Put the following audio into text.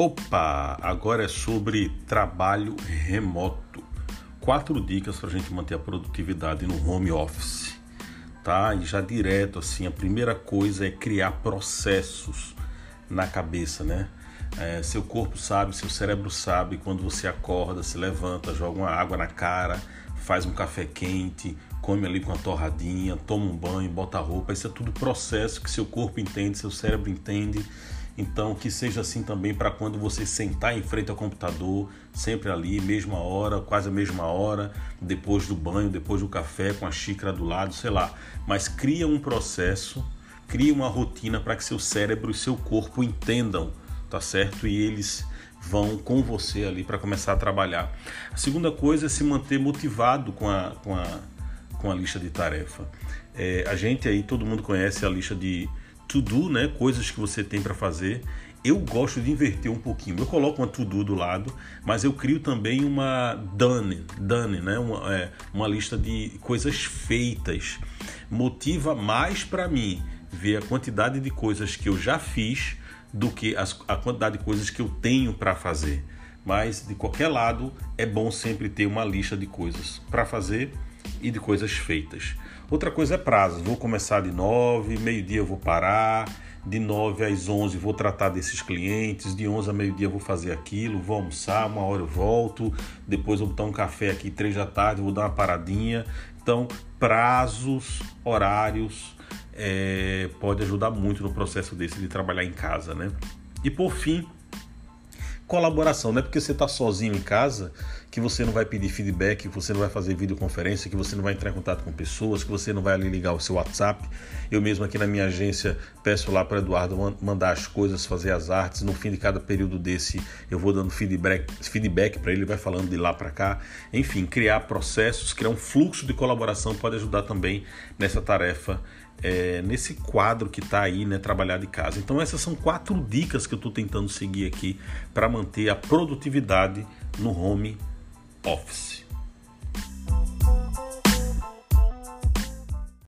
Opa! Agora é sobre trabalho remoto. Quatro dicas para a gente manter a produtividade no home office, tá? E já direto assim, a primeira coisa é criar processos na cabeça, né? É, seu corpo sabe, seu cérebro sabe quando você acorda, se levanta, joga uma água na cara, faz um café quente, come ali com a torradinha, toma um banho, bota roupa. Isso é tudo processo que seu corpo entende, seu cérebro entende então, que seja assim também para quando você sentar em frente ao computador, sempre ali, mesma hora, quase a mesma hora, depois do banho, depois do café, com a xícara do lado, sei lá. Mas cria um processo, cria uma rotina para que seu cérebro e seu corpo entendam, tá certo? E eles vão com você ali para começar a trabalhar. A segunda coisa é se manter motivado com a, com a, com a lista de tarefa. É, a gente aí, todo mundo conhece a lista de to-do, né? Coisas que você tem para fazer. Eu gosto de inverter um pouquinho. Eu coloco uma to-do do lado, mas eu crio também uma done, done, né? Uma, é, uma lista de coisas feitas. Motiva mais para mim ver a quantidade de coisas que eu já fiz do que as, a quantidade de coisas que eu tenho para fazer. Mas de qualquer lado, é bom sempre ter uma lista de coisas para fazer e de coisas feitas. Outra coisa é prazo. Vou começar de 9, meio-dia eu vou parar, de 9 às 11 vou tratar desses clientes, de 11 a meio-dia vou fazer aquilo, vou almoçar, uma hora eu volto, depois vou botar um café aqui, 3 da tarde, vou dar uma paradinha. Então, prazos, horários, é, pode ajudar muito no processo desse de trabalhar em casa, né? E por fim, colaboração, não é porque você está sozinho em casa que você não vai pedir feedback, que você não vai fazer videoconferência, que você não vai entrar em contato com pessoas, que você não vai ligar o seu WhatsApp. Eu mesmo aqui na minha agência peço lá para Eduardo mandar as coisas, fazer as artes. No fim de cada período desse, eu vou dando feedback, feedback para ele, vai falando de lá para cá. Enfim, criar processos, criar um fluxo de colaboração pode ajudar também nessa tarefa é, nesse quadro que está aí, né, trabalhar de casa. Então essas são quatro dicas que eu estou tentando seguir aqui para manter a produtividade no home office.